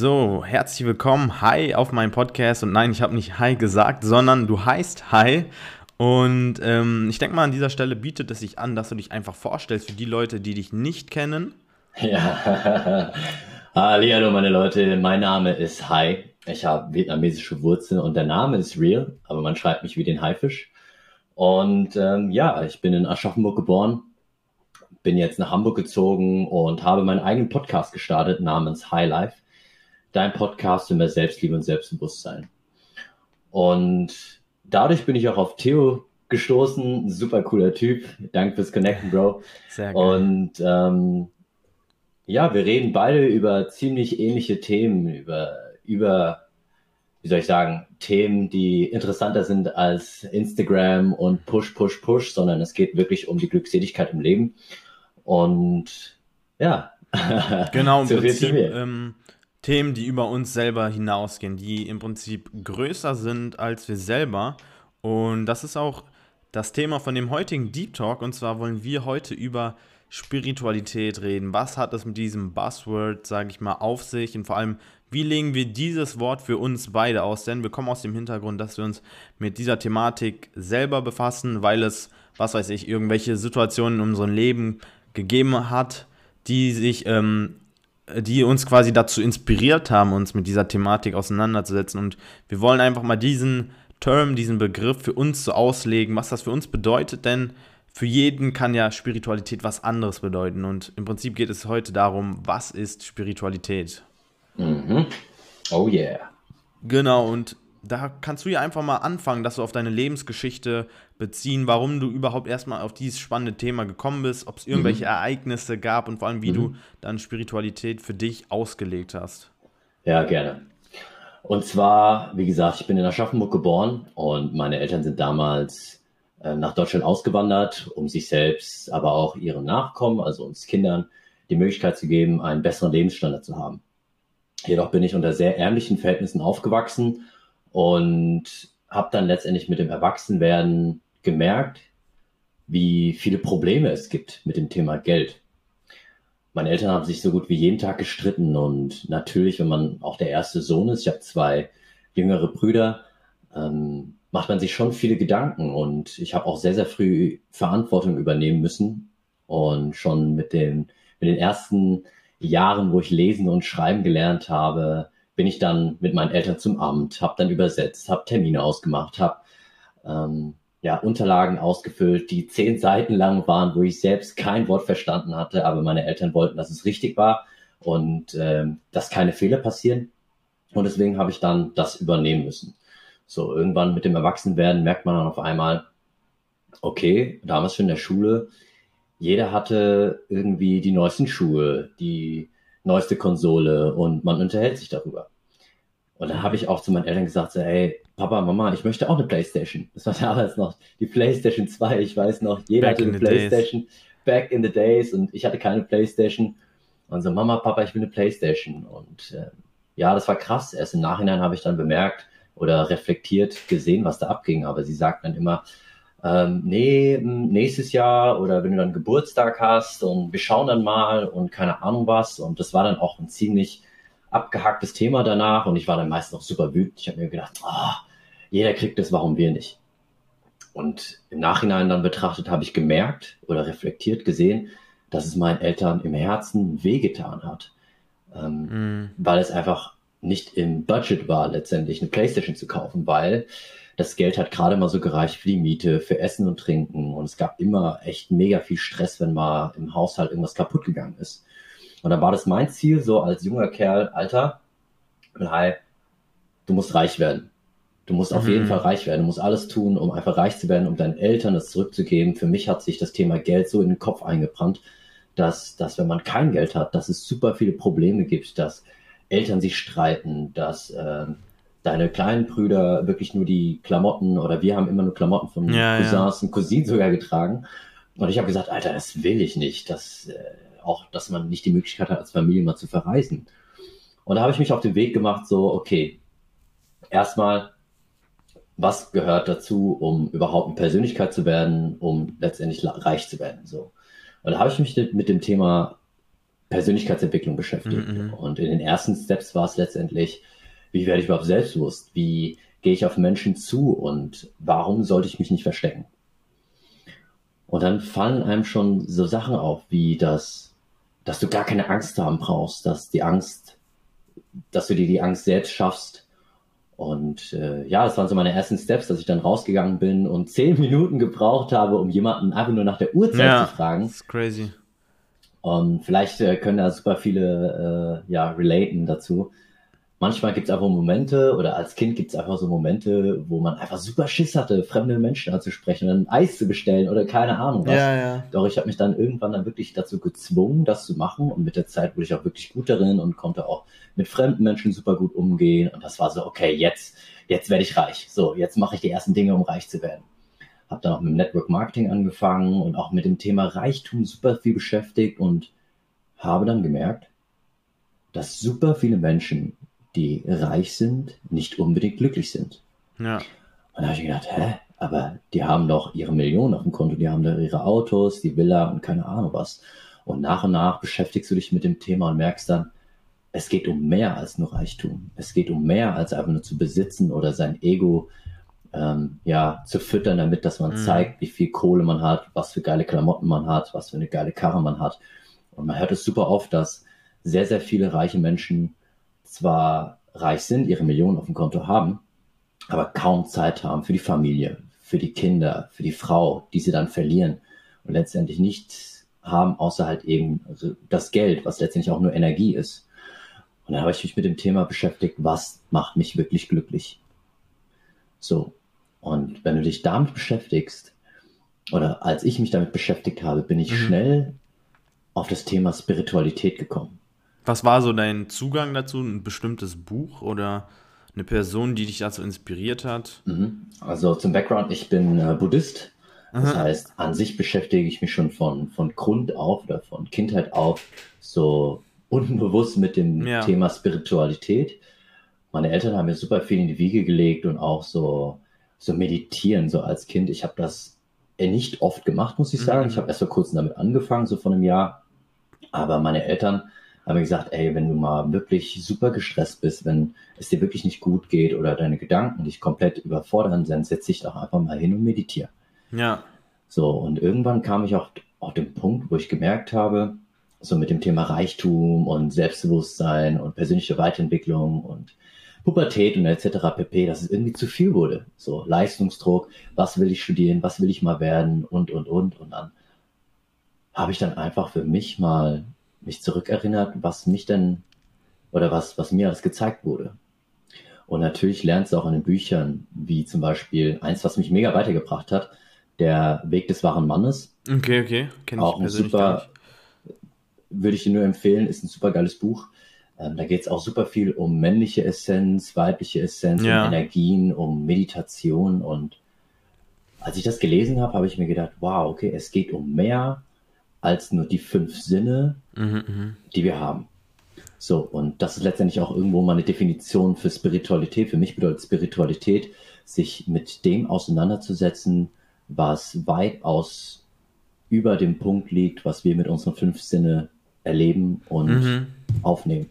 So, herzlich willkommen. Hi auf meinem Podcast. Und nein, ich habe nicht Hi gesagt, sondern du heißt Hi. Und ähm, ich denke mal, an dieser Stelle bietet es sich an, dass du dich einfach vorstellst für die Leute, die dich nicht kennen. Ja, hallo meine Leute, mein Name ist Hai. Ich habe vietnamesische Wurzeln und der Name ist real, aber man schreibt mich wie den Haifisch. Und ähm, ja, ich bin in Aschaffenburg geboren, bin jetzt nach Hamburg gezogen und habe meinen eigenen Podcast gestartet namens High Life. Dein Podcast für mehr Selbstliebe und Selbstbewusstsein. Und dadurch bin ich auch auf Theo gestoßen. Super cooler Typ. Danke fürs Connecten, Bro. Sehr geil. Und ähm, ja, wir reden beide über ziemlich ähnliche Themen, über, über, wie soll ich sagen, Themen, die interessanter sind als Instagram und Push, Push, Push, sondern es geht wirklich um die Glückseligkeit im Leben. Und ja. Genau, im Prinzip ähm, Themen, die über uns selber hinausgehen, die im Prinzip größer sind als wir selber. Und das ist auch das Thema von dem heutigen Deep Talk. Und zwar wollen wir heute über Spiritualität reden. Was hat es mit diesem Buzzword, sage ich mal, auf sich? Und vor allem, wie legen wir dieses Wort für uns beide aus? Denn wir kommen aus dem Hintergrund, dass wir uns mit dieser Thematik selber befassen, weil es, was weiß ich, irgendwelche Situationen in unserem Leben gegeben hat, die sich, ähm, die uns quasi dazu inspiriert haben, uns mit dieser Thematik auseinanderzusetzen. Und wir wollen einfach mal diesen Term, diesen Begriff für uns so auslegen, was das für uns bedeutet, denn für jeden kann ja Spiritualität was anderes bedeuten. Und im Prinzip geht es heute darum, was ist Spiritualität? Mhm. Oh yeah. Genau, und da kannst du ja einfach mal anfangen, dass du auf deine Lebensgeschichte beziehen, warum du überhaupt erstmal auf dieses spannende Thema gekommen bist, ob es irgendwelche mhm. Ereignisse gab und vor allem, wie mhm. du dann Spiritualität für dich ausgelegt hast. Ja, gerne. Und zwar, wie gesagt, ich bin in Aschaffenburg geboren und meine Eltern sind damals äh, nach Deutschland ausgewandert, um sich selbst, aber auch ihren Nachkommen, also uns Kindern, die Möglichkeit zu geben, einen besseren Lebensstandard zu haben. Jedoch bin ich unter sehr ärmlichen Verhältnissen aufgewachsen und habe dann letztendlich mit dem Erwachsenwerden gemerkt, wie viele Probleme es gibt mit dem Thema Geld. Meine Eltern haben sich so gut wie jeden Tag gestritten und natürlich, wenn man auch der erste Sohn ist, ich habe zwei jüngere Brüder, ähm, macht man sich schon viele Gedanken und ich habe auch sehr, sehr früh Verantwortung übernehmen müssen und schon mit den, mit den ersten Jahren, wo ich lesen und schreiben gelernt habe, bin ich dann mit meinen Eltern zum Amt, habe dann übersetzt, habe Termine ausgemacht, habe ähm, ja, Unterlagen ausgefüllt, die zehn Seiten lang waren, wo ich selbst kein Wort verstanden hatte, aber meine Eltern wollten, dass es richtig war und ähm, dass keine Fehler passieren. Und deswegen habe ich dann das übernehmen müssen. So, irgendwann mit dem Erwachsenwerden merkt man dann auf einmal, okay, damals schon in der Schule, jeder hatte irgendwie die neuesten Schuhe, die neueste Konsole und man unterhält sich darüber. Und dann habe ich auch zu meinen Eltern gesagt, so, hey, Papa, Mama, ich möchte auch eine Playstation. Das war damals noch die Playstation 2, ich weiß noch, jeder back hatte eine Playstation, days. back in the days und ich hatte keine Playstation. Und so, Mama, Papa, ich will eine Playstation. Und äh, ja, das war krass. Erst im Nachhinein habe ich dann bemerkt, oder reflektiert gesehen, was da abging. Aber sie sagt dann immer, ähm, nee, nächstes Jahr oder wenn du dann Geburtstag hast und wir schauen dann mal und keine Ahnung was. Und das war dann auch ein ziemlich abgehacktes Thema danach und ich war dann meist noch super wütend. Ich habe mir gedacht, oh, jeder kriegt das, warum wir nicht? Und im Nachhinein dann betrachtet habe ich gemerkt oder reflektiert gesehen, dass es meinen Eltern im Herzen wehgetan hat. Ähm, mm. Weil es einfach nicht im Budget war, letztendlich eine Playstation zu kaufen, weil das Geld hat gerade mal so gereicht für die Miete, für Essen und Trinken. Und es gab immer echt mega viel Stress, wenn mal im Haushalt irgendwas kaputt gegangen ist. Und dann war das mein Ziel, so als junger Kerl, Alter, hi, du musst reich werden. Du musst auf mhm. jeden Fall reich werden. Du musst alles tun, um einfach reich zu werden, um deinen Eltern das zurückzugeben. Für mich hat sich das Thema Geld so in den Kopf eingebrannt, dass, dass wenn man kein Geld hat, dass es super viele Probleme gibt, dass Eltern sich streiten, dass äh, deine kleinen Brüder wirklich nur die Klamotten oder wir haben immer nur Klamotten von ja, Cousins ja. und Cousinen sogar getragen. Und ich habe gesagt, Alter, das will ich nicht. dass äh, auch, dass man nicht die Möglichkeit hat, als Familie mal zu verreisen. Und da habe ich mich auf den Weg gemacht, so, okay, erstmal, was gehört dazu, um überhaupt eine Persönlichkeit zu werden, um letztendlich reich zu werden, so. Und da habe ich mich mit dem Thema Persönlichkeitsentwicklung beschäftigt. Mhm. Und in den ersten Steps war es letztendlich, wie werde ich überhaupt selbstbewusst? Wie gehe ich auf Menschen zu und warum sollte ich mich nicht verstecken? Und dann fallen einem schon so Sachen auf, wie das, dass du gar keine Angst haben brauchst, dass die Angst, dass du dir die Angst selbst schaffst. Und äh, ja, das waren so meine ersten Steps, dass ich dann rausgegangen bin und zehn Minuten gebraucht habe, um jemanden einfach nur nach der Uhrzeit ja, zu fragen. Das ist crazy. Und vielleicht äh, können da super viele äh, ja relaten dazu manchmal gibt es einfach Momente oder als Kind gibt es einfach so Momente, wo man einfach super Schiss hatte, fremde Menschen anzusprechen und ein Eis zu bestellen oder keine Ahnung was. Ja, ja. Doch ich habe mich dann irgendwann dann wirklich dazu gezwungen, das zu machen und mit der Zeit wurde ich auch wirklich gut darin und konnte auch mit fremden Menschen super gut umgehen und das war so, okay, jetzt, jetzt werde ich reich. So, jetzt mache ich die ersten Dinge, um reich zu werden. Habe dann auch mit Network Marketing angefangen und auch mit dem Thema Reichtum super viel beschäftigt und habe dann gemerkt, dass super viele Menschen die reich sind, nicht unbedingt glücklich sind. Ja. Und da habe ich gedacht, hä? Aber die haben doch ihre Millionen auf dem Konto, die haben da ihre Autos, die Villa und keine Ahnung was. Und nach und nach beschäftigst du dich mit dem Thema und merkst dann, es geht um mehr als nur Reichtum. Es geht um mehr als einfach nur zu besitzen oder sein Ego ähm, ja, zu füttern, damit dass man mhm. zeigt, wie viel Kohle man hat, was für geile Klamotten man hat, was für eine geile Karre man hat. Und man hört es super oft, dass sehr, sehr viele reiche Menschen zwar reich sind, ihre Millionen auf dem Konto haben, aber kaum Zeit haben für die Familie, für die Kinder, für die Frau, die sie dann verlieren und letztendlich nichts haben, außer halt eben das Geld, was letztendlich auch nur Energie ist. Und dann habe ich mich mit dem Thema beschäftigt, was macht mich wirklich glücklich? So. Und wenn du dich damit beschäftigst, oder als ich mich damit beschäftigt habe, bin ich mhm. schnell auf das Thema Spiritualität gekommen. Was war so dein Zugang dazu? Ein bestimmtes Buch oder eine Person, die dich dazu inspiriert hat? Mhm. Also zum Background, ich bin äh, Buddhist. Das Aha. heißt, an sich beschäftige ich mich schon von, von Grund auf oder von Kindheit auf so unbewusst mit dem ja. Thema Spiritualität. Meine Eltern haben mir super viel in die Wiege gelegt und auch so, so meditieren, so als Kind. Ich habe das nicht oft gemacht, muss ich sagen. Mhm. Ich habe erst vor kurzem damit angefangen, so von einem Jahr. Aber meine Eltern haben gesagt, ey, wenn du mal wirklich super gestresst bist, wenn es dir wirklich nicht gut geht oder deine Gedanken dich komplett überfordern, dann setz dich doch einfach mal hin und meditiere. Ja. So, und irgendwann kam ich auch auf den Punkt, wo ich gemerkt habe, so mit dem Thema Reichtum und Selbstbewusstsein und persönliche Weiterentwicklung und Pubertät und etc. pp, dass es irgendwie zu viel wurde. So Leistungsdruck, was will ich studieren, was will ich mal werden und, und, und. Und dann habe ich dann einfach für mich mal mich zurückerinnert, was mich denn oder was, was mir alles gezeigt wurde. Und natürlich lernst du auch in den Büchern, wie zum Beispiel eins, was mich mega weitergebracht hat, der Weg des wahren Mannes. Okay, okay. Kenn auch ein super, würde ich dir nur empfehlen, ist ein super geiles Buch. Ähm, da geht es auch super viel um männliche Essenz, weibliche Essenz, ja. um Energien, um Meditation. Und als ich das gelesen habe, habe ich mir gedacht, wow, okay, es geht um mehr als nur die fünf Sinne, mhm, mhm, die wir haben. So, und das ist letztendlich auch irgendwo mal eine Definition für Spiritualität. Für mich bedeutet Spiritualität, sich mit dem auseinanderzusetzen, was weitaus über dem Punkt liegt, was wir mit unseren fünf Sinne erleben und mhm. aufnehmen.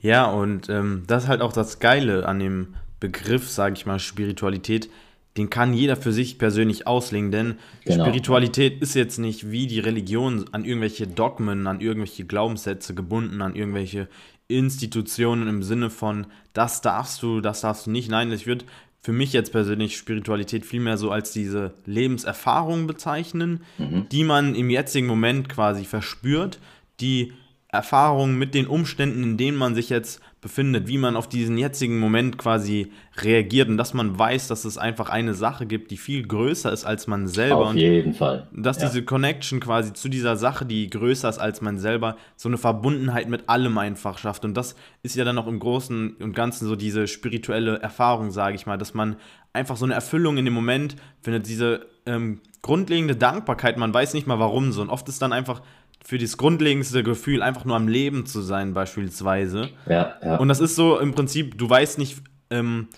Ja, und ähm, das ist halt auch das Geile an dem Begriff, sage ich mal, Spiritualität den kann jeder für sich persönlich auslegen, denn genau. Spiritualität ist jetzt nicht wie die Religion an irgendwelche Dogmen, an irgendwelche Glaubenssätze gebunden, an irgendwelche Institutionen im Sinne von, das darfst du, das darfst du nicht. Nein, ich würde für mich jetzt persönlich Spiritualität vielmehr so als diese Lebenserfahrung bezeichnen, mhm. die man im jetzigen Moment quasi verspürt, die Erfahrung mit den Umständen, in denen man sich jetzt befindet, wie man auf diesen jetzigen Moment quasi reagiert und dass man weiß, dass es einfach eine Sache gibt, die viel größer ist als man selber. Auf jeden Fall. Dass ja. diese Connection quasi zu dieser Sache, die größer ist als man selber, so eine Verbundenheit mit allem einfach schafft. Und das ist ja dann auch im Großen und Ganzen so diese spirituelle Erfahrung, sage ich mal, dass man einfach so eine Erfüllung in dem Moment findet, diese ähm, grundlegende Dankbarkeit, man weiß nicht mal warum so. Und oft ist dann einfach für das grundlegendste Gefühl, einfach nur am Leben zu sein, beispielsweise. Ja, ja. Und das ist so im Prinzip, du weißt nicht, ähm,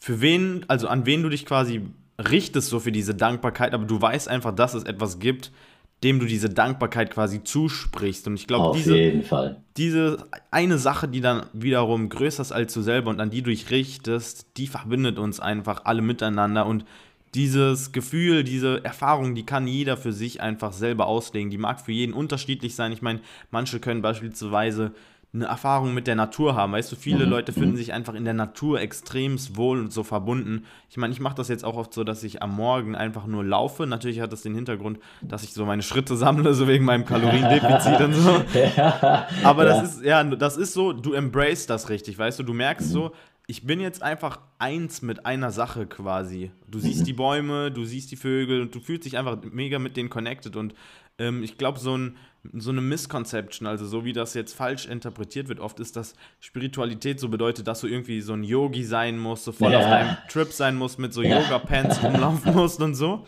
für wen, also an wen du dich quasi richtest, so für diese Dankbarkeit, aber du weißt einfach, dass es etwas gibt, dem du diese Dankbarkeit quasi zusprichst. Und ich glaube, diese, diese eine Sache, die dann wiederum größer ist als du selber und an die du dich richtest, die verbindet uns einfach alle miteinander. Und dieses Gefühl, diese Erfahrung, die kann jeder für sich einfach selber auslegen. Die mag für jeden unterschiedlich sein. Ich meine, manche können beispielsweise eine Erfahrung mit der Natur haben. Weißt du, viele mhm. Leute finden mhm. sich einfach in der Natur extremst wohl und so verbunden. Ich meine, ich mache das jetzt auch oft so, dass ich am Morgen einfach nur laufe. Natürlich hat das den Hintergrund, dass ich so meine Schritte sammle, so wegen meinem Kaloriendefizit und so. Ja, Aber ja. das ist, ja, das ist so, du embrace das richtig, weißt du, du merkst mhm. so, ich bin jetzt einfach eins mit einer Sache quasi. Du siehst die Bäume, du siehst die Vögel und du fühlst dich einfach mega mit denen connected. Und ähm, ich glaube, so, ein, so eine Misconception, also so wie das jetzt falsch interpretiert wird, oft ist, dass Spiritualität so bedeutet, dass du irgendwie so ein Yogi sein musst, so voll ja. auf deinem Trip sein musst, mit so ja. Yoga-Pants rumlaufen musst und so.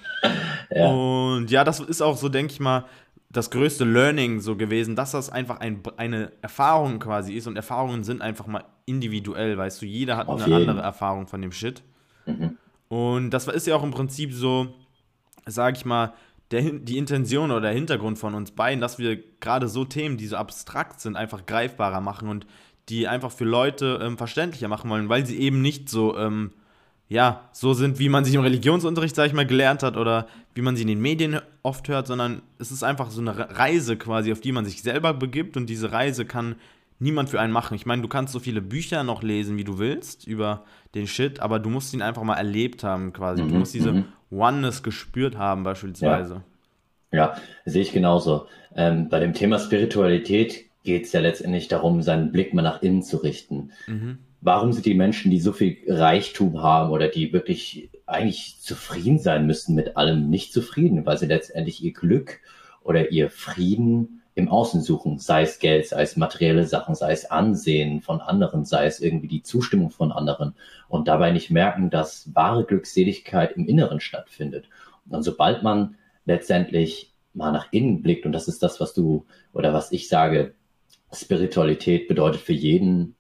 Ja. Und ja, das ist auch so, denke ich mal, das größte Learning so gewesen, dass das einfach ein, eine Erfahrung quasi ist und Erfahrungen sind einfach mal individuell, weißt du, jeder hat Auf eine jeden. andere Erfahrung von dem Shit. Mhm. Und das ist ja auch im Prinzip so, sag ich mal, der, die Intention oder der Hintergrund von uns beiden, dass wir gerade so Themen, die so abstrakt sind, einfach greifbarer machen und die einfach für Leute ähm, verständlicher machen wollen, weil sie eben nicht so ähm, ja, so sind, wie man sich im Religionsunterricht, sag ich mal, gelernt hat oder wie man sie in den Medien oft hört, sondern es ist einfach so eine Reise quasi, auf die man sich selber begibt und diese Reise kann niemand für einen machen. Ich meine, du kannst so viele Bücher noch lesen, wie du willst, über den Shit, aber du musst ihn einfach mal erlebt haben quasi. Mhm, du musst diese mhm. Oneness gespürt haben beispielsweise. Ja, ja sehe ich genauso. Ähm, bei dem Thema Spiritualität geht es ja letztendlich darum, seinen Blick mal nach innen zu richten. Mhm warum sind die Menschen, die so viel Reichtum haben oder die wirklich eigentlich zufrieden sein müssen mit allem, nicht zufrieden, weil sie letztendlich ihr Glück oder ihr Frieden im Außen suchen, sei es Geld, sei es materielle Sachen, sei es Ansehen von anderen, sei es irgendwie die Zustimmung von anderen und dabei nicht merken, dass wahre Glückseligkeit im Inneren stattfindet. Und sobald man letztendlich mal nach innen blickt, und das ist das, was du oder was ich sage, Spiritualität bedeutet für jeden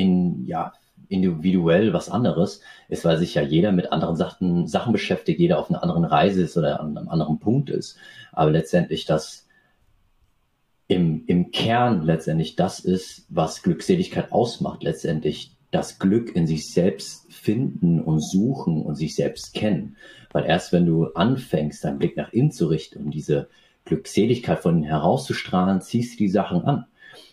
in, ja, individuell was anderes ist, weil sich ja jeder mit anderen Sachen, Sachen beschäftigt, jeder auf einer anderen Reise ist oder an einem anderen Punkt ist. Aber letztendlich das im, im Kern letztendlich das ist, was Glückseligkeit ausmacht. Letztendlich das Glück in sich selbst finden und suchen und sich selbst kennen. Weil erst wenn du anfängst, deinen Blick nach innen zu richten und diese Glückseligkeit von innen herauszustrahlen, ziehst du die Sachen an.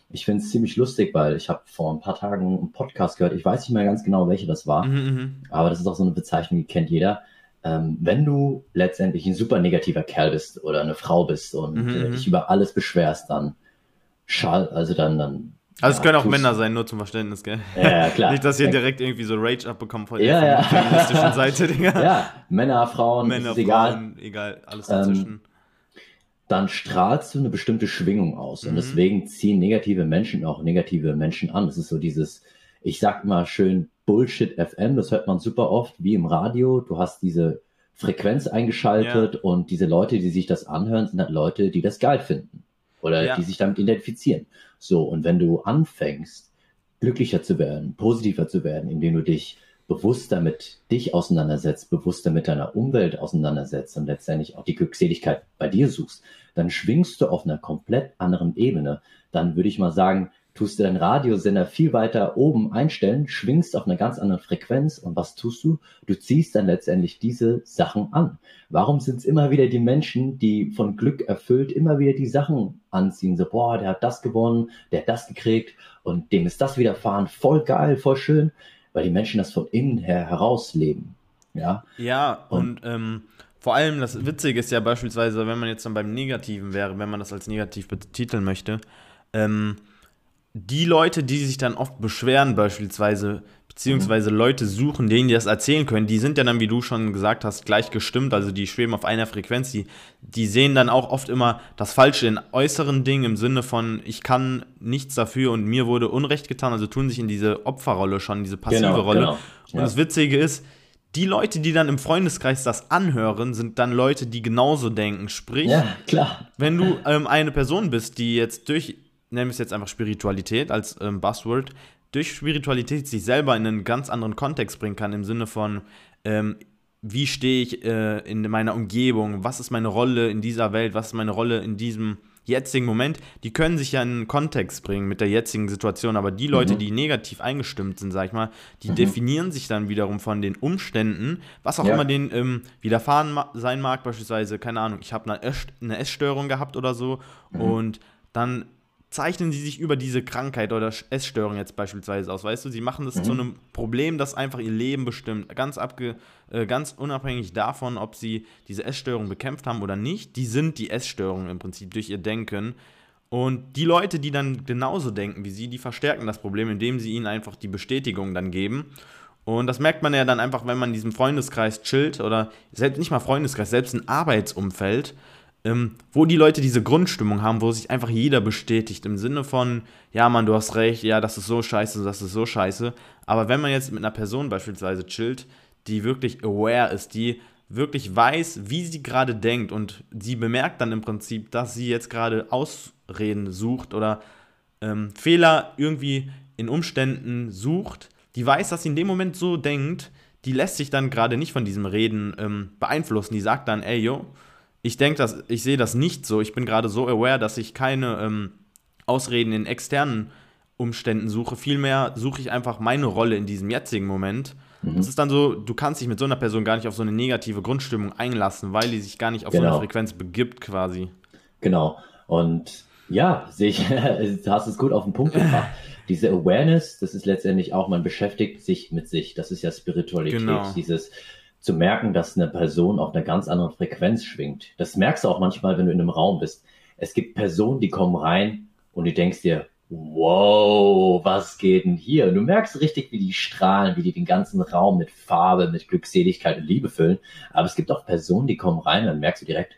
Ich finde es ziemlich lustig, weil ich habe vor ein paar Tagen einen Podcast gehört. Ich weiß nicht mehr ganz genau, welche das war, mhm, mhm, aber das ist auch so eine Bezeichnung, die kennt jeder. Ähm, wenn du letztendlich ein super negativer Kerl bist oder eine Frau bist und mhm, äh, mhm. dich über alles beschwerst, dann schall, also dann, dann also ja, es können auch Männer sein, nur zum Verständnis, gell? Ja, klar. Nicht, dass ihr direkt irgendwie so Rage abbekommt von ja, der ja. feministischen Seite, Digga. Ja, Männer, Frauen, Männer, Frauen, egal. egal, alles dazwischen. Ähm, dann strahlst du eine bestimmte Schwingung aus. Und mhm. deswegen ziehen negative Menschen auch negative Menschen an. Das ist so dieses, ich sag mal schön Bullshit FM, das hört man super oft, wie im Radio. Du hast diese Frequenz eingeschaltet ja. und diese Leute, die sich das anhören, sind halt Leute, die das geil finden oder ja. die sich damit identifizieren. So, und wenn du anfängst, glücklicher zu werden, positiver zu werden, indem du dich bewusster mit dich auseinandersetzt, bewusster mit deiner Umwelt auseinandersetzt und letztendlich auch die Glückseligkeit bei dir suchst, dann schwingst du auf einer komplett anderen Ebene. Dann würde ich mal sagen, tust du deinen Radiosender viel weiter oben einstellen, schwingst auf einer ganz anderen Frequenz und was tust du? Du ziehst dann letztendlich diese Sachen an. Warum sind es immer wieder die Menschen, die von Glück erfüllt immer wieder die Sachen anziehen? So, boah, der hat das gewonnen, der hat das gekriegt und dem ist das widerfahren, voll geil, voll schön weil die Menschen das von innen her herausleben. Ja, ja und, und ähm, vor allem das Witzige ist ja beispielsweise, wenn man jetzt dann beim Negativen wäre, wenn man das als negativ betiteln möchte, ähm, die Leute, die sich dann oft beschweren, beispielsweise, beziehungsweise Leute suchen, denen die das erzählen können, die sind ja dann, wie du schon gesagt hast, gleich gestimmt, also die schweben auf einer Frequenz, die, die sehen dann auch oft immer das Falsche in äußeren Dingen im Sinne von, ich kann nichts dafür und mir wurde Unrecht getan, also tun sich in diese Opferrolle schon, diese passive genau, Rolle. Genau. Und ja. das Witzige ist, die Leute, die dann im Freundeskreis das anhören, sind dann Leute, die genauso denken. Sprich, ja, wenn du ähm, eine Person bist, die jetzt durch, nennen wir es jetzt einfach Spiritualität als ähm, Buzzword, durch Spiritualität sich selber in einen ganz anderen Kontext bringen kann, im Sinne von, ähm, wie stehe ich äh, in meiner Umgebung, was ist meine Rolle in dieser Welt, was ist meine Rolle in diesem jetzigen Moment, die können sich ja in einen Kontext bringen mit der jetzigen Situation, aber die Leute, mhm. die negativ eingestimmt sind, sag ich mal, die mhm. definieren sich dann wiederum von den Umständen, was auch ja. immer denen ähm, widerfahren ma sein mag, beispielsweise, keine Ahnung, ich habe eine, eine Essstörung gehabt oder so mhm. und dann zeichnen sie sich über diese Krankheit oder Essstörung jetzt beispielsweise aus, weißt du? Sie machen das mhm. zu einem Problem, das einfach ihr Leben bestimmt, ganz, abge, äh, ganz unabhängig davon, ob sie diese Essstörung bekämpft haben oder nicht. Die sind die Essstörung im Prinzip durch ihr Denken. Und die Leute, die dann genauso denken wie sie, die verstärken das Problem, indem sie ihnen einfach die Bestätigung dann geben. Und das merkt man ja dann einfach, wenn man in diesem Freundeskreis chillt oder selbst nicht mal Freundeskreis, selbst ein Arbeitsumfeld ähm, wo die Leute diese Grundstimmung haben, wo sich einfach jeder bestätigt im Sinne von, ja Mann, du hast recht, ja, das ist so scheiße, das ist so scheiße. Aber wenn man jetzt mit einer Person beispielsweise chillt, die wirklich aware ist, die wirklich weiß, wie sie gerade denkt und sie bemerkt dann im Prinzip, dass sie jetzt gerade Ausreden sucht oder ähm, Fehler irgendwie in Umständen sucht, die weiß, dass sie in dem Moment so denkt, die lässt sich dann gerade nicht von diesem Reden ähm, beeinflussen. Die sagt dann, ey, yo, ich denke, dass ich sehe das nicht so. Ich bin gerade so aware, dass ich keine ähm, Ausreden in externen Umständen suche. Vielmehr suche ich einfach meine Rolle in diesem jetzigen Moment. Mhm. Es ist dann so, du kannst dich mit so einer Person gar nicht auf so eine negative Grundstimmung einlassen, weil die sich gar nicht auf genau. so eine genau. Frequenz begibt, quasi. Genau. Und ja, sehe ich, du hast es gut auf den Punkt gebracht. Diese Awareness, das ist letztendlich auch, man beschäftigt sich mit sich. Das ist ja Spiritualität. Genau. Dieses, zu merken, dass eine Person auf einer ganz anderen Frequenz schwingt. Das merkst du auch manchmal, wenn du in einem Raum bist. Es gibt Personen, die kommen rein und du denkst dir, wow, was geht denn hier? Und du merkst richtig, wie die strahlen, wie die den ganzen Raum mit Farbe, mit Glückseligkeit und Liebe füllen. Aber es gibt auch Personen, die kommen rein, dann merkst du direkt,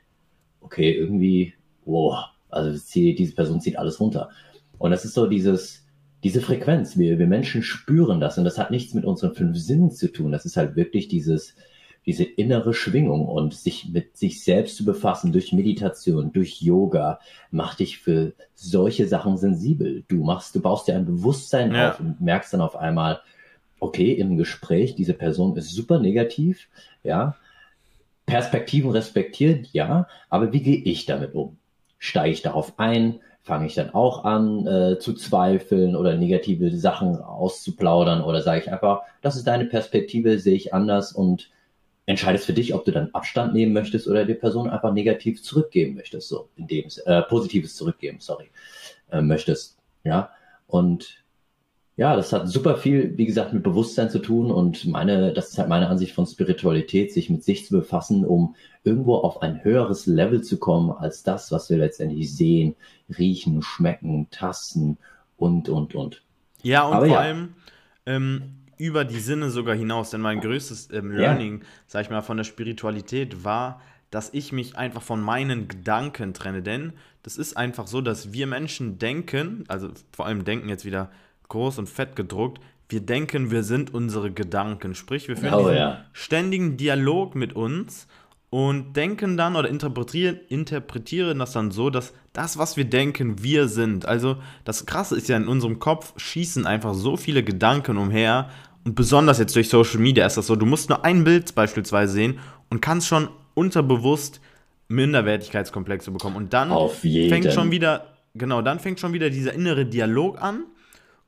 okay, irgendwie, wow, also diese Person zieht alles runter. Und das ist so dieses, diese Frequenz. Wir, wir Menschen spüren das und das hat nichts mit unseren fünf Sinnen zu tun. Das ist halt wirklich dieses, diese innere Schwingung und sich mit sich selbst zu befassen durch Meditation, durch Yoga, macht dich für solche Sachen sensibel. Du machst, du baust dir ein Bewusstsein ja. auf und merkst dann auf einmal, okay, im Gespräch, diese Person ist super negativ, ja. Perspektiven respektiert, ja, aber wie gehe ich damit um? Steige ich darauf ein? Fange ich dann auch an äh, zu zweifeln oder negative Sachen auszuplaudern oder sage ich einfach, das ist deine Perspektive, sehe ich anders und entscheidest für dich, ob du dann Abstand nehmen möchtest oder die Person einfach negativ zurückgeben möchtest, so in dem äh, positives zurückgeben, sorry, äh, möchtest, ja. Und ja, das hat super viel, wie gesagt, mit Bewusstsein zu tun und meine, das ist halt meine Ansicht von Spiritualität, sich mit sich zu befassen, um irgendwo auf ein höheres Level zu kommen als das, was wir letztendlich sehen, riechen, schmecken, tasten und und und. Ja, und Aber vor ja. allem ähm, über die Sinne sogar hinaus. Denn mein größtes ähm, Learning, ja. sag ich mal, von der Spiritualität war, dass ich mich einfach von meinen Gedanken trenne. Denn das ist einfach so, dass wir Menschen denken, also vor allem denken jetzt wieder groß und fett gedruckt, wir denken, wir sind unsere Gedanken. Sprich, wir führen oh, ja. ständigen Dialog mit uns und denken dann oder interpretieren, interpretieren das dann so, dass das, was wir denken, wir sind. Also das Krasse ist ja, in unserem Kopf schießen einfach so viele Gedanken umher und besonders jetzt durch Social Media ist das so, du musst nur ein Bild beispielsweise sehen und kannst schon unterbewusst Minderwertigkeitskomplexe bekommen. Und dann fängt schon wieder, genau, dann fängt schon wieder dieser innere Dialog an.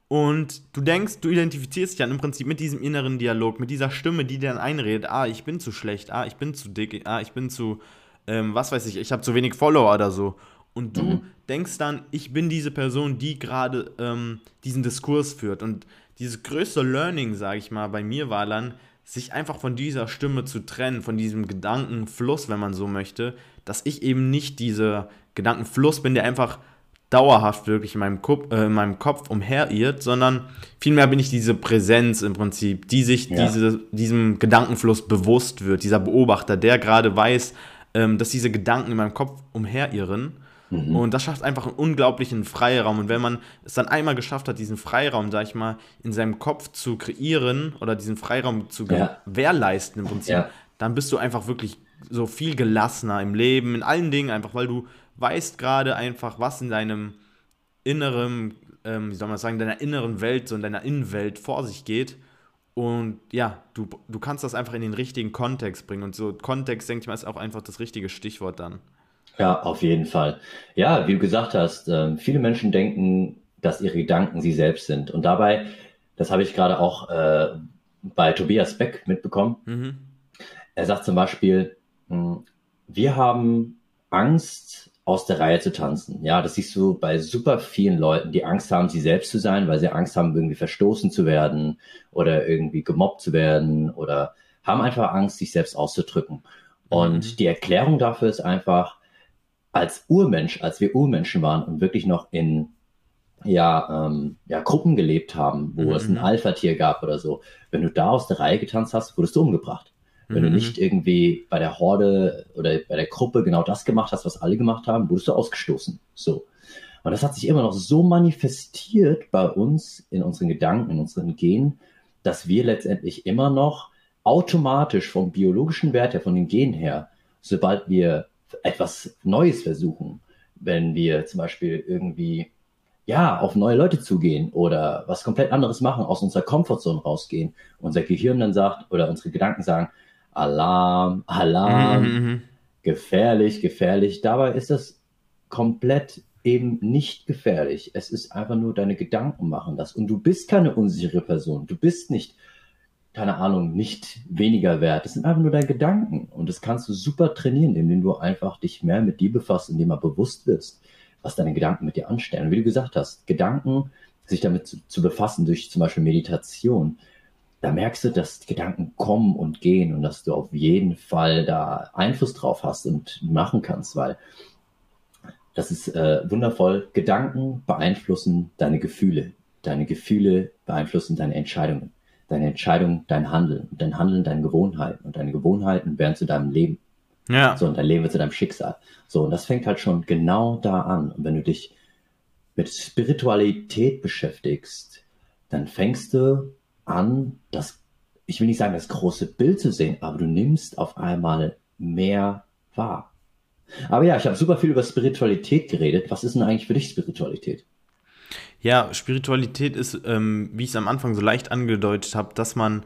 Und du denkst, du identifizierst dich dann im Prinzip mit diesem inneren Dialog, mit dieser Stimme, die dir dann einredet, ah, ich bin zu schlecht, ah, ich bin zu dick, ah, ich bin zu, ähm, was weiß ich, ich habe zu wenig Follower oder so. Und du mhm. denkst dann, ich bin diese Person, die gerade ähm, diesen Diskurs führt. Und dieses größte Learning, sage ich mal, bei mir war dann, sich einfach von dieser Stimme zu trennen, von diesem Gedankenfluss, wenn man so möchte, dass ich eben nicht dieser Gedankenfluss bin, der einfach dauerhaft wirklich in meinem, Kopf, äh, in meinem Kopf umherirrt, sondern vielmehr bin ich diese Präsenz im Prinzip, die sich ja. diese, diesem Gedankenfluss bewusst wird, dieser Beobachter, der gerade weiß, ähm, dass diese Gedanken in meinem Kopf umherirren Mhm. Und das schafft einfach einen unglaublichen Freiraum. Und wenn man es dann einmal geschafft hat, diesen Freiraum, sag ich mal, in seinem Kopf zu kreieren oder diesen Freiraum zu ja. gewährleisten im Prinzip, ja. dann bist du einfach wirklich so viel gelassener im Leben, in allen Dingen einfach, weil du weißt gerade einfach, was in deinem inneren, ähm, wie soll man sagen, deiner inneren Welt, so in deiner Innenwelt vor sich geht. Und ja, du, du kannst das einfach in den richtigen Kontext bringen. Und so Kontext, denke ich mal, ist auch einfach das richtige Stichwort dann. Ja, auf jeden Fall. Ja, wie du gesagt hast, äh, viele Menschen denken, dass ihre Gedanken sie selbst sind. Und dabei, das habe ich gerade auch äh, bei Tobias Beck mitbekommen. Mhm. Er sagt zum Beispiel, hm, wir haben Angst, aus der Reihe zu tanzen. Ja, das siehst du bei super vielen Leuten, die Angst haben, sie selbst zu sein, weil sie Angst haben, irgendwie verstoßen zu werden oder irgendwie gemobbt zu werden oder haben einfach Angst, sich selbst auszudrücken. Und mhm. die Erklärung dafür ist einfach, als Urmensch, als wir Urmenschen waren und wirklich noch in ja, ähm, ja, Gruppen gelebt haben, wo mhm. es ein Alpha-Tier gab oder so, wenn du da aus der Reihe getanzt hast, wurdest du umgebracht. Wenn mhm. du nicht irgendwie bei der Horde oder bei der Gruppe genau das gemacht hast, was alle gemacht haben, wurdest du ausgestoßen. So. Und das hat sich immer noch so manifestiert bei uns in unseren Gedanken, in unseren Genen, dass wir letztendlich immer noch automatisch vom biologischen Wert her, von den Genen her, sobald wir etwas Neues versuchen, wenn wir zum Beispiel irgendwie ja, auf neue Leute zugehen oder was komplett anderes machen, aus unserer Komfortzone rausgehen, unser Gehirn dann sagt oder unsere Gedanken sagen, Alarm, Alarm, mhm, mhm, gefährlich, gefährlich. Dabei ist das komplett eben nicht gefährlich. Es ist einfach nur deine Gedanken machen das. Und du bist keine unsichere Person. Du bist nicht, keine Ahnung, nicht weniger wert. Das sind einfach nur deine Gedanken. Und das kannst du super trainieren, indem du einfach dich mehr mit dir befasst, indem du bewusst wirst, was deine Gedanken mit dir anstellen. Und wie du gesagt hast, Gedanken, sich damit zu, zu befassen durch zum Beispiel Meditation, da merkst du, dass Gedanken kommen und gehen und dass du auf jeden Fall da Einfluss drauf hast und machen kannst, weil das ist äh, wundervoll. Gedanken beeinflussen deine Gefühle. Deine Gefühle beeinflussen deine Entscheidungen. Deine Entscheidung dein Handeln. Und dein Handeln deine Gewohnheiten. Und deine Gewohnheiten werden zu deinem Leben. Ja. So, und dein Leben wird zu deinem Schicksal. So, und das fängt halt schon genau da an. Und wenn du dich mit Spiritualität beschäftigst, dann fängst du an, das, ich will nicht sagen, das große Bild zu sehen, aber du nimmst auf einmal mehr wahr. Aber ja, ich habe super viel über Spiritualität geredet. Was ist denn eigentlich für dich Spiritualität? Ja, Spiritualität ist, ähm, wie ich es am Anfang so leicht angedeutet habe, dass man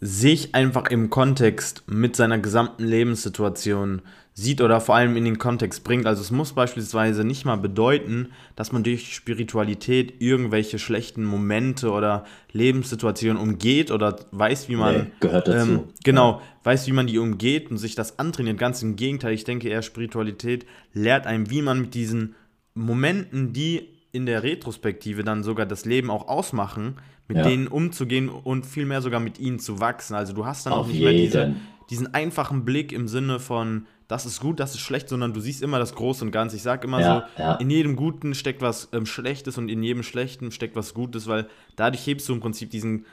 sich einfach im Kontext mit seiner gesamten Lebenssituation sieht oder vor allem in den Kontext bringt. Also es muss beispielsweise nicht mal bedeuten, dass man durch Spiritualität irgendwelche schlechten Momente oder Lebenssituationen umgeht oder weiß, wie man nee, gehört dazu. Ähm, genau, weiß, wie man die umgeht und sich das antrainiert. Ganz im Gegenteil, ich denke eher Spiritualität lehrt einem, wie man mit diesen Momenten, die in der Retrospektive dann sogar das Leben auch ausmachen, mit ja. denen umzugehen und vielmehr sogar mit ihnen zu wachsen. Also du hast dann Auf auch nicht jeden. mehr diese, diesen einfachen Blick im Sinne von, das ist gut, das ist schlecht, sondern du siehst immer das Große und Ganze. Ich sage immer ja, so, ja. in jedem Guten steckt was ähm, Schlechtes und in jedem Schlechten steckt was Gutes, weil dadurch hebst du im Prinzip diesen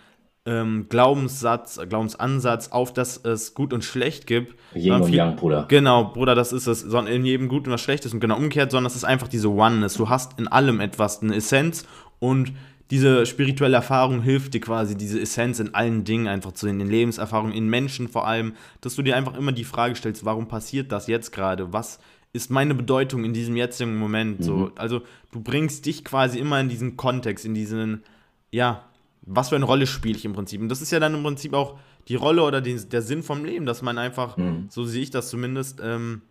ähm, Glaubenssatz, Glaubensansatz auf, dass es gut und schlecht gibt. Yin und Yang, Bruder. Genau, Bruder, das ist es. In jedem Guten was Schlechtes und genau umgekehrt, sondern es ist einfach diese Oneness. Du hast in allem etwas, eine Essenz und diese spirituelle Erfahrung hilft dir quasi, diese Essenz in allen Dingen einfach zu sehen, in Lebenserfahrungen, in Menschen vor allem, dass du dir einfach immer die Frage stellst, warum passiert das jetzt gerade? Was ist meine Bedeutung in diesem jetzigen Moment? Mhm. So, also du bringst dich quasi immer in diesen Kontext, in diesen, ja, was für eine Rolle spiele ich im Prinzip? Und das ist ja dann im Prinzip auch die Rolle oder den, der Sinn vom Leben, dass man einfach, mhm. so sehe ich das zumindest, ähm,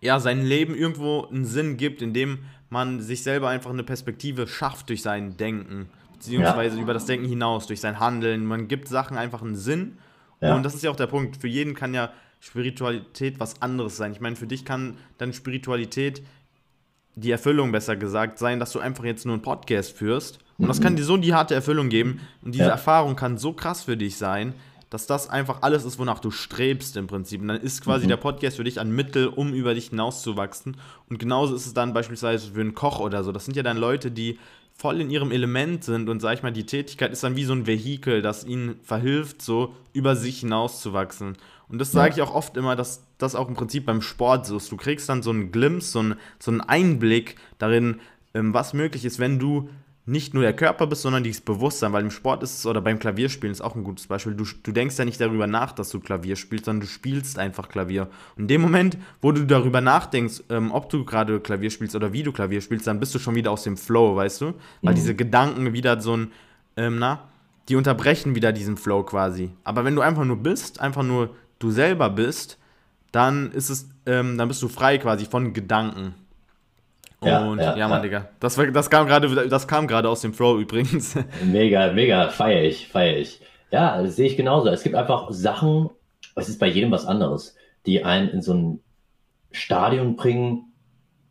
ja, sein Leben irgendwo einen Sinn gibt, indem man sich selber einfach eine Perspektive schafft durch sein Denken, beziehungsweise ja. über das Denken hinaus, durch sein Handeln. Man gibt Sachen einfach einen Sinn. Ja. Und das ist ja auch der Punkt. Für jeden kann ja Spiritualität was anderes sein. Ich meine, für dich kann dann Spiritualität die Erfüllung besser gesagt sein, dass du einfach jetzt nur einen Podcast führst. Und das kann dir so die harte Erfüllung geben. Und diese ja. Erfahrung kann so krass für dich sein, dass das einfach alles ist, wonach du strebst im Prinzip. Und dann ist quasi mhm. der Podcast für dich ein Mittel, um über dich hinauszuwachsen. Und genauso ist es dann beispielsweise für einen Koch oder so. Das sind ja dann Leute, die voll in ihrem Element sind und sag ich mal, die Tätigkeit ist dann wie so ein Vehikel, das ihnen verhilft, so über sich hinauszuwachsen. Und das sage ich auch oft immer, dass das auch im Prinzip beim Sport so ist. Du kriegst dann so einen Glimpse, so einen, so einen Einblick darin, ähm, was möglich ist, wenn du nicht nur der Körper bist, sondern dieses Bewusstsein, weil im Sport ist es oder beim Klavierspielen ist auch ein gutes Beispiel. Du, du denkst ja nicht darüber nach, dass du Klavier spielst, sondern du spielst einfach Klavier. Und in dem Moment, wo du darüber nachdenkst, ähm, ob du gerade Klavier spielst oder wie du Klavier spielst, dann bist du schon wieder aus dem Flow, weißt du? Weil mhm. diese Gedanken wieder so ein, ähm, na, die unterbrechen wieder diesen Flow quasi. Aber wenn du einfach nur bist, einfach nur du selber bist, dann ist es, ähm, dann bist du frei quasi von Gedanken. Und ja, ja, ja Mann, ja. Digga. Das, das kam gerade, das kam gerade aus dem Flow übrigens. Mega, mega, feier ich, feier ich. Ja, das sehe ich genauso. Es gibt einfach Sachen, es ist bei jedem was anderes, die einen in so ein Stadion bringen,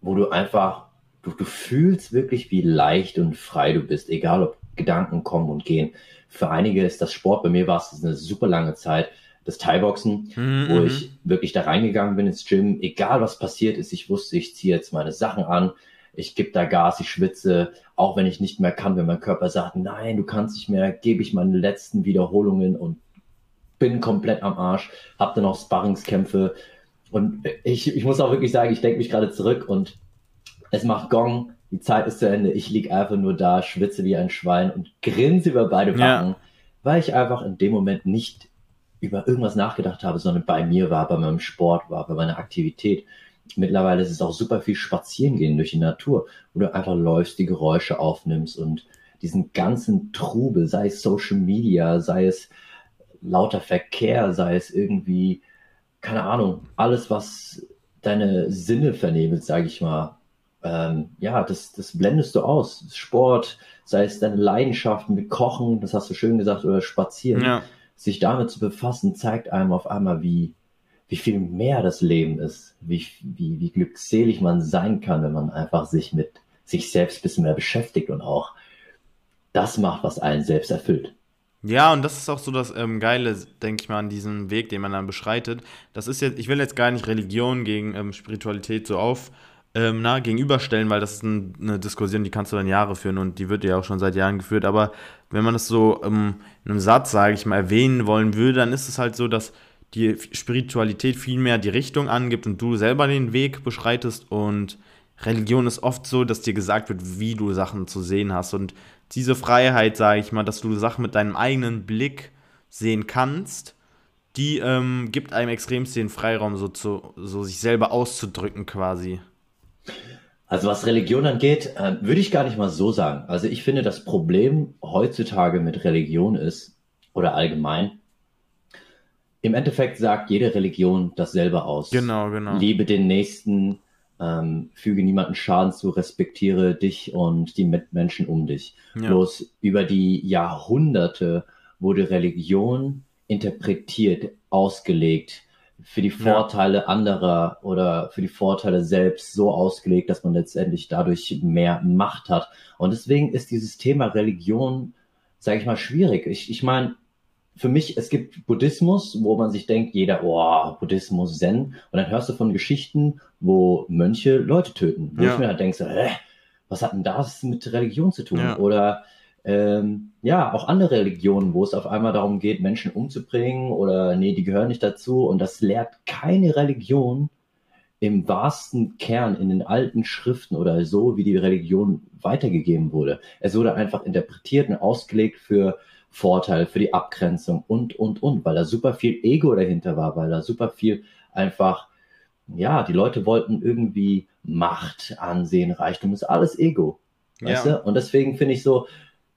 wo du einfach, du, du fühlst wirklich, wie leicht und frei du bist, egal ob Gedanken kommen und gehen. Für einige ist das Sport, bei mir war es eine super lange Zeit, das Thai-Boxen, mhm. wo ich wirklich da reingegangen bin ins Gym, egal was passiert ist, ich wusste, ich ziehe jetzt meine Sachen an, ich gebe da Gas, ich schwitze, auch wenn ich nicht mehr kann, wenn mein Körper sagt, nein, du kannst nicht mehr, gebe ich meine letzten Wiederholungen und bin komplett am Arsch, habe dann auch Sparringskämpfe und ich, ich muss auch wirklich sagen, ich denke mich gerade zurück und es macht Gong, die Zeit ist zu Ende, ich lieg einfach nur da, schwitze wie ein Schwein und grinse über beide Backen, ja. weil ich einfach in dem Moment nicht über irgendwas nachgedacht habe, sondern bei mir war, bei meinem Sport war, bei meiner Aktivität. Mittlerweile ist es auch super viel spazieren gehen durch die Natur, wo du einfach läufst, die Geräusche aufnimmst und diesen ganzen Trubel, sei es Social Media, sei es lauter Verkehr, sei es irgendwie, keine Ahnung, alles, was deine Sinne vernebelt, sage ich mal. Ähm, ja, das, das blendest du aus. Sport, sei es deine Leidenschaften mit Kochen, das hast du schön gesagt, oder Spazieren. Ja sich damit zu befassen, zeigt einem auf einmal, wie, wie viel mehr das Leben ist, wie, wie, wie glückselig man sein kann, wenn man einfach sich mit sich selbst ein bisschen mehr beschäftigt und auch das macht, was einen selbst erfüllt. Ja, und das ist auch so das ähm, Geile, denke ich mal, an diesem Weg, den man dann beschreitet. Das ist jetzt, ich will jetzt gar nicht Religion gegen ähm, Spiritualität so auf, ähm, na, gegenüberstellen, weil das ist ein, eine Diskussion, die kannst du dann Jahre führen und die wird ja auch schon seit Jahren geführt. Aber wenn man das so ähm, in einem Satz, sage ich mal, erwähnen wollen würde, dann ist es halt so, dass die Spiritualität viel mehr die Richtung angibt und du selber den Weg beschreitest und Religion ist oft so, dass dir gesagt wird, wie du Sachen zu sehen hast und diese Freiheit, sage ich mal, dass du Sachen mit deinem eigenen Blick sehen kannst, die ähm, gibt einem extremst den Freiraum, so, zu, so sich selber auszudrücken quasi. Also was Religion angeht, äh, würde ich gar nicht mal so sagen. Also ich finde, das Problem heutzutage mit Religion ist, oder allgemein, im Endeffekt sagt jede Religion dasselbe aus. Genau, genau. Liebe den Nächsten, ähm, füge niemanden Schaden zu, respektiere dich und die Mitmenschen um dich. Ja. Bloß über die Jahrhunderte wurde Religion interpretiert, ausgelegt, für die Vorteile ja. anderer oder für die Vorteile selbst so ausgelegt, dass man letztendlich dadurch mehr Macht hat. Und deswegen ist dieses Thema Religion, sage ich mal, schwierig. Ich, ich meine, für mich, es gibt Buddhismus, wo man sich denkt, jeder, oh, Buddhismus, Zen. Und dann hörst du von Geschichten, wo Mönche Leute töten. Wo ja. ich mir halt denke, so, hä, was hat denn das mit Religion zu tun? Ja. Oder ähm, ja, auch andere Religionen, wo es auf einmal darum geht, Menschen umzubringen oder nee, die gehören nicht dazu. Und das lehrt keine Religion im wahrsten Kern in den alten Schriften oder so, wie die Religion weitergegeben wurde. Es wurde einfach interpretiert und ausgelegt für Vorteil, für die Abgrenzung und, und, und, weil da super viel Ego dahinter war, weil da super viel einfach, ja, die Leute wollten irgendwie Macht, Ansehen, Reichtum, ist alles Ego. Weißt ja. du? Und deswegen finde ich so,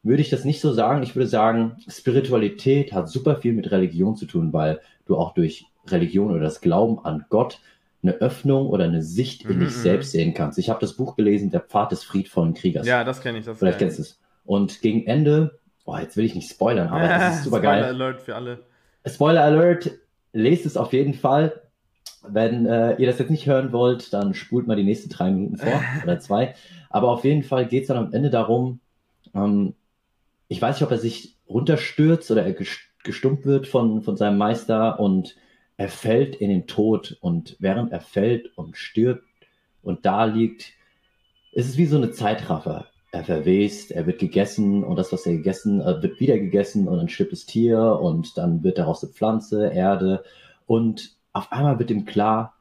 würde ich das nicht so sagen. Ich würde sagen, Spiritualität hat super viel mit Religion zu tun, weil du auch durch Religion oder das Glauben an Gott eine Öffnung oder eine Sicht in mhm, dich mhm. selbst sehen kannst. Ich habe das Buch gelesen, Der Pfad des friedvollen Kriegers. Ja, das kenne ich. Das Vielleicht kennst du es. Und gegen Ende, oh, jetzt will ich nicht spoilern, aber das ist super geil. Spoiler Alert für alle. Spoiler Alert, lest es auf jeden Fall. Wenn äh, ihr das jetzt nicht hören wollt, dann spult mal die nächsten drei Minuten vor oder zwei. Aber auf jeden Fall geht es dann am Ende darum, ähm, ich weiß nicht, ob er sich runterstürzt oder er gestummt wird von, von seinem Meister und er fällt in den Tod und während er fällt und stirbt und da liegt, ist es wie so eine Zeitraffer. Er verwest, er wird gegessen und das, was er gegessen, äh, wird wieder gegessen und dann stirbt das Tier und dann wird daraus eine Pflanze, Erde und auf einmal wird ihm klar,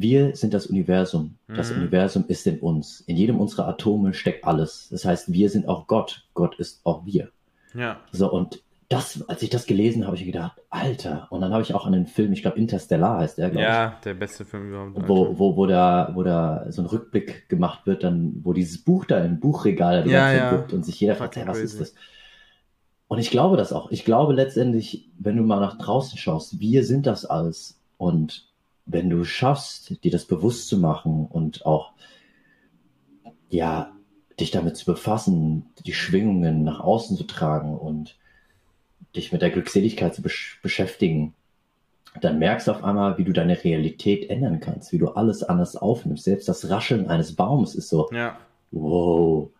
wir sind das Universum. Das mhm. Universum ist in uns. In jedem unserer Atome steckt alles. Das heißt, wir sind auch Gott. Gott ist auch wir. Ja. So, und das, als ich das gelesen habe, habe ich gedacht, Alter. Und dann habe ich auch an den Film, ich glaube, Interstellar heißt der, glaube ja, ich. der beste Film überhaupt. Wo, wo, wo, da, wo da so ein Rückblick gemacht wird, dann, wo dieses Buch da im Buchregal die ja, ja. und sich jeder fragt, hey, was ist das? Und ich glaube das auch. Ich glaube letztendlich, wenn du mal nach draußen schaust, wir sind das alles. Und wenn du schaffst, dir das bewusst zu machen und auch, ja, dich damit zu befassen, die Schwingungen nach außen zu tragen und dich mit der Glückseligkeit zu besch beschäftigen, dann merkst du auf einmal, wie du deine Realität ändern kannst, wie du alles anders aufnimmst. Selbst das Rascheln eines Baums ist so, ja. wow,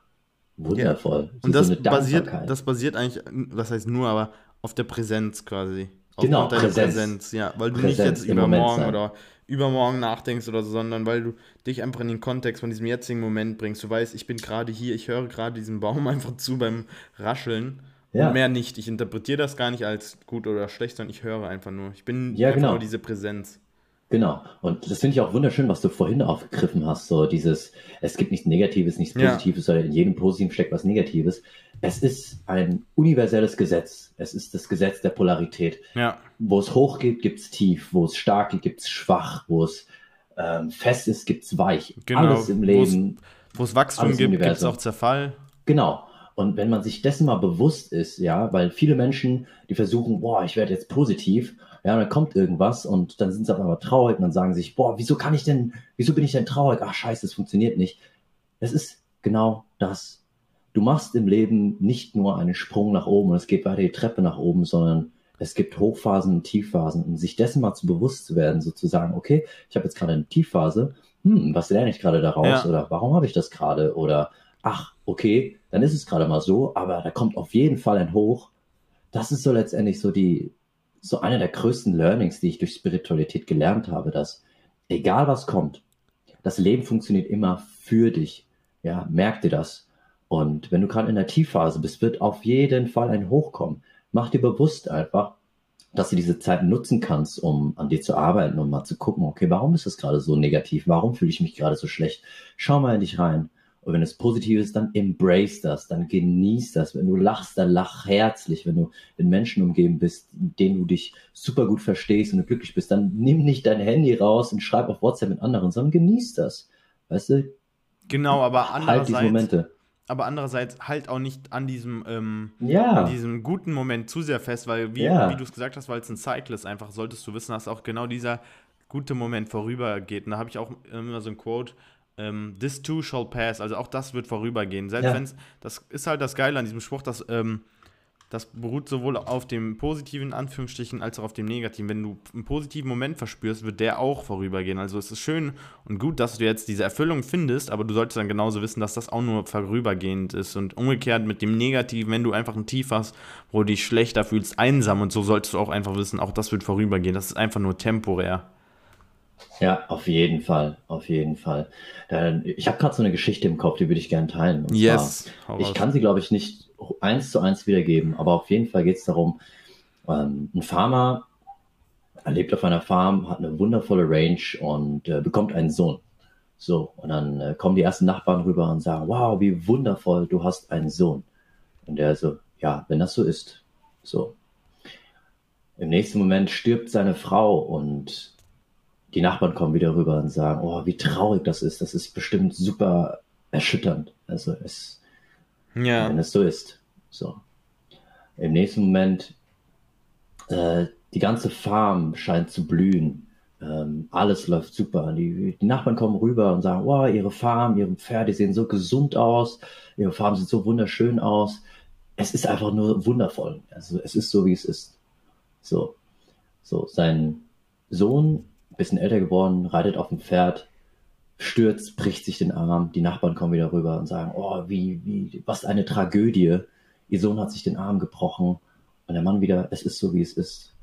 wundervoll. Ja. Und das, so basiert, das basiert eigentlich, was heißt nur, aber auf der Präsenz quasi. Genau, deiner Präsenz. Präsenz, ja, weil du Präsenz nicht jetzt übermorgen oder übermorgen nachdenkst oder so, sondern weil du dich einfach in den Kontext von diesem jetzigen Moment bringst. Du weißt, ich bin gerade hier, ich höre gerade diesem Baum einfach zu beim Rascheln ja. Und mehr nicht. Ich interpretiere das gar nicht als gut oder schlecht, sondern ich höre einfach nur. Ich bin ja, einfach genau. nur diese Präsenz. Genau. Und das finde ich auch wunderschön, was du vorhin aufgegriffen hast. So dieses, es gibt nichts Negatives, nichts Positives, ja. sondern in jedem Positiven steckt was Negatives. Es ist ein universelles Gesetz. Es ist das Gesetz der Polarität. Ja. Wo es hoch geht, gibt es tief. Wo es stark geht, gibt es schwach. Wo es ähm, fest ist, gibt es weich. Genau. Alles im Leben. Wo es Wachstum gibt, gibt es auch Zerfall. Genau. Und wenn man sich dessen mal bewusst ist, ja, weil viele Menschen, die versuchen, boah, ich werde jetzt positiv, ja, dann kommt irgendwas und dann sind sie aber traurig und dann sagen sich, boah, wieso kann ich denn, wieso bin ich denn traurig? Ach, scheiße, es funktioniert nicht. Es ist genau das. Du machst im Leben nicht nur einen Sprung nach oben und es geht weiter die Treppe nach oben, sondern es gibt Hochphasen und Tiefphasen. Und sich dessen mal zu bewusst zu werden, sozusagen, okay, ich habe jetzt gerade eine Tiefphase, hm, was lerne ich gerade daraus? Ja. Oder warum habe ich das gerade? Oder ach, okay, dann ist es gerade mal so, aber da kommt auf jeden Fall ein Hoch. Das ist so letztendlich so die, so eine der größten Learnings, die ich durch Spiritualität gelernt habe, dass egal was kommt, das Leben funktioniert immer für dich. Ja, merk dir das. Und wenn du gerade in der Tiefphase bist, wird auf jeden Fall ein Hoch kommen. Mach dir bewusst einfach, dass du diese Zeit nutzen kannst, um an dir zu arbeiten und mal zu gucken, okay, warum ist das gerade so negativ? Warum fühle ich mich gerade so schlecht? Schau mal in dich rein. Und wenn es positiv ist, dann embrace das, dann genieß das. Wenn du lachst, dann lach herzlich. Wenn du in Menschen umgeben bist, denen du dich super gut verstehst und du glücklich bist, dann nimm nicht dein Handy raus und schreib auf WhatsApp mit anderen, sondern genieß das. Weißt du? Genau, aber andererseits. Halt diese Momente. Aber andererseits halt auch nicht an diesem, ähm, ja. an diesem guten Moment zu sehr fest, weil, wie, ja. wie du es gesagt hast, weil es ein Cycle ist, einfach solltest du wissen, dass auch genau dieser gute Moment vorübergeht. Und da habe ich auch immer so ein Quote, ähm, this too shall pass, also auch das wird vorübergehen. Selbst ja. wenn das ist halt das Geile an diesem Spruch, dass ähm, das beruht sowohl auf dem positiven Anführungsstrichen als auch auf dem negativen. Wenn du einen positiven Moment verspürst, wird der auch vorübergehen. Also es ist schön und gut, dass du jetzt diese Erfüllung findest, aber du solltest dann genauso wissen, dass das auch nur vorübergehend ist. Und umgekehrt mit dem Negativen, wenn du einfach ein Tief hast, wo du dich schlechter fühlst, einsam und so solltest du auch einfach wissen, auch das wird vorübergehen. Das ist einfach nur temporär. Ja, auf jeden Fall, auf jeden Fall. Ich habe gerade so eine Geschichte im Kopf, die würde ich gerne teilen. Und yes. Zwar, ich kann sie, glaube ich, nicht eins zu eins wiedergeben, aber auf jeden Fall geht es darum, ähm, ein Farmer lebt auf einer Farm, hat eine wundervolle Range und äh, bekommt einen Sohn. So, und dann äh, kommen die ersten Nachbarn rüber und sagen, wow, wie wundervoll, du hast einen Sohn. Und der so, ja, wenn das so ist. So. Im nächsten Moment stirbt seine Frau und die Nachbarn kommen wieder rüber und sagen, oh, wie traurig das ist. Das ist bestimmt super erschütternd. Also es, ja. wenn es so ist. So. Im nächsten Moment, äh, die ganze Farm scheint zu blühen. Ähm, alles läuft super. Die, die, Nachbarn kommen rüber und sagen, oh, ihre Farm, ihre Pferde sehen so gesund aus, ihre Farm sieht so wunderschön aus. Es ist einfach nur wundervoll. Also es ist so, wie es ist. So. So, sein Sohn bisschen älter geworden, reitet auf dem Pferd, stürzt, bricht sich den Arm. Die Nachbarn kommen wieder rüber und sagen, oh, wie, wie, was eine Tragödie. Ihr Sohn hat sich den Arm gebrochen. Und der Mann wieder, es ist so, wie es ist.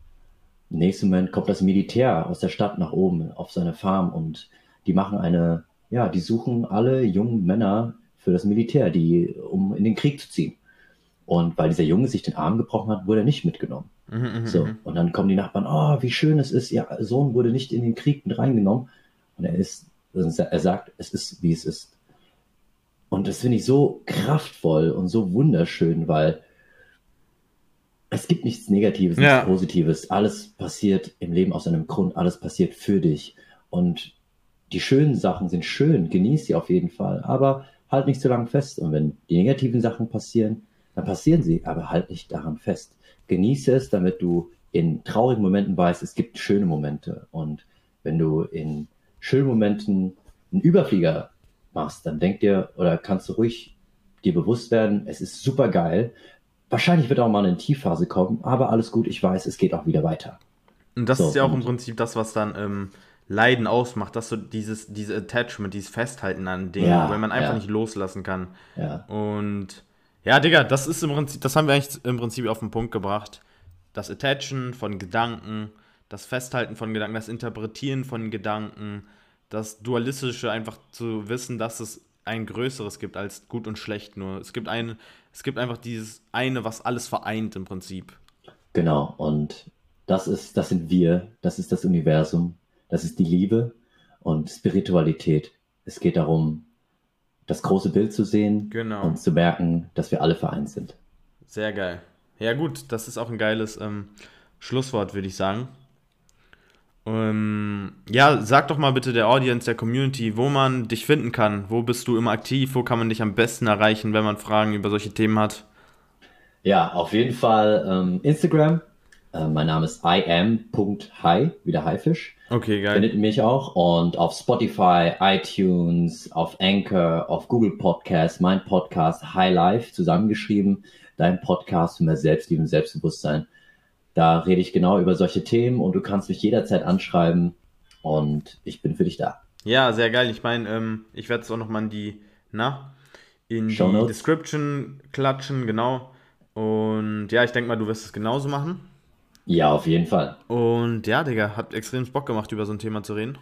Im nächsten Moment kommt das Militär aus der Stadt nach oben auf seine Farm und die machen eine, ja, die suchen alle jungen Männer für das Militär, die, um in den Krieg zu ziehen. Und weil dieser Junge sich den Arm gebrochen hat, wurde er nicht mitgenommen. Mhm, mhm, so, mhm. und dann kommen die Nachbarn, oh, wie schön es ist, ihr Sohn wurde nicht in den Krieg mit reingenommen. Und er ist, er sagt, es ist, wie es ist. Und das finde ich so kraftvoll und so wunderschön, weil es gibt nichts Negatives, nichts ja. Positives. Alles passiert im Leben aus einem Grund, alles passiert für dich. Und die schönen Sachen sind schön, genieß sie auf jeden Fall, aber halt nicht zu lang fest. Und wenn die negativen Sachen passieren, dann passieren sie, aber halt nicht daran fest. Genieße es, damit du in traurigen Momenten weißt, es gibt schöne Momente. Und wenn du in schönen Momenten einen Überflieger machst, dann denk dir oder kannst du ruhig dir bewusst werden, es ist super geil. Wahrscheinlich wird auch mal eine Tiefphase kommen, aber alles gut, ich weiß, es geht auch wieder weiter. Und das so, ist ja auch im Prinzip das, was dann ähm, Leiden ausmacht, dass so dieses, dieses Attachment, dieses Festhalten an Dingen, ja, weil man einfach ja. nicht loslassen kann. Ja. Und ja, Digga, das ist im Prinzip, das haben wir eigentlich im Prinzip auf den Punkt gebracht. Das Attachen von Gedanken, das Festhalten von Gedanken, das Interpretieren von Gedanken, das Dualistische, einfach zu wissen, dass es ein Größeres gibt als gut und schlecht nur. Es gibt ein, es gibt einfach dieses eine, was alles vereint im Prinzip. Genau, und das ist, das sind wir, das ist das Universum, das ist die Liebe und Spiritualität. Es geht darum, das große Bild zu sehen genau. und zu merken, dass wir alle vereint sind. Sehr geil. Ja gut, das ist auch ein geiles ähm, Schlusswort, würde ich sagen. Ähm, ja, sag doch mal bitte der Audience, der Community, wo man dich finden kann. Wo bist du immer aktiv? Wo kann man dich am besten erreichen, wenn man Fragen über solche Themen hat? Ja, auf jeden Fall ähm, Instagram. Äh, mein Name ist im.hi, wie der Haifisch. Okay, geil. Findet mich auch. Und auf Spotify, iTunes, auf Anchor, auf Google Podcast, mein Podcast High Life zusammengeschrieben. Dein Podcast für mehr Selbstliebe und Selbstbewusstsein. Da rede ich genau über solche Themen und du kannst mich jederzeit anschreiben und ich bin für dich da. Ja, sehr geil. Ich meine, ähm, ich werde es auch nochmal in die, na, in Show die Notes. Description klatschen, genau. Und ja, ich denke mal, du wirst es genauso machen. Ja, auf jeden Fall. Und ja, Digga, hat extrem Bock gemacht, über so ein Thema zu reden.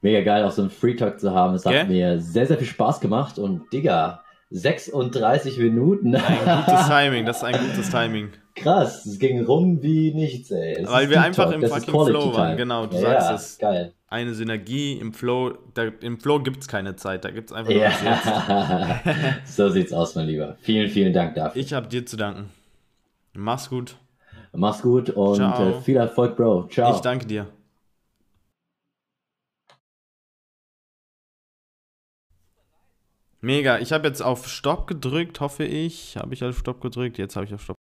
Mega geil, auch so einen Free Talk zu haben. Es okay. hat mir sehr, sehr viel Spaß gemacht und Digga, 36 Minuten. Ein gutes Timing, das ist ein gutes Timing. Krass, es ging rum wie nichts, ey. Es Weil wir einfach im fucking Flow waren, genau, du ja, sagst es. Geil. Eine Synergie im Flow, da, im Flow gibt es keine Zeit, da gibt es einfach nur ja. so sieht's aus, mein Lieber. Vielen, vielen Dank dafür. Ich habe dir zu danken. Mach's gut. Mach's gut und äh, viel Erfolg, Bro. Ciao. Ich danke dir. Mega. Ich habe jetzt auf Stopp gedrückt, hoffe ich. Habe ich auf Stopp gedrückt? Jetzt habe ich auf Stopp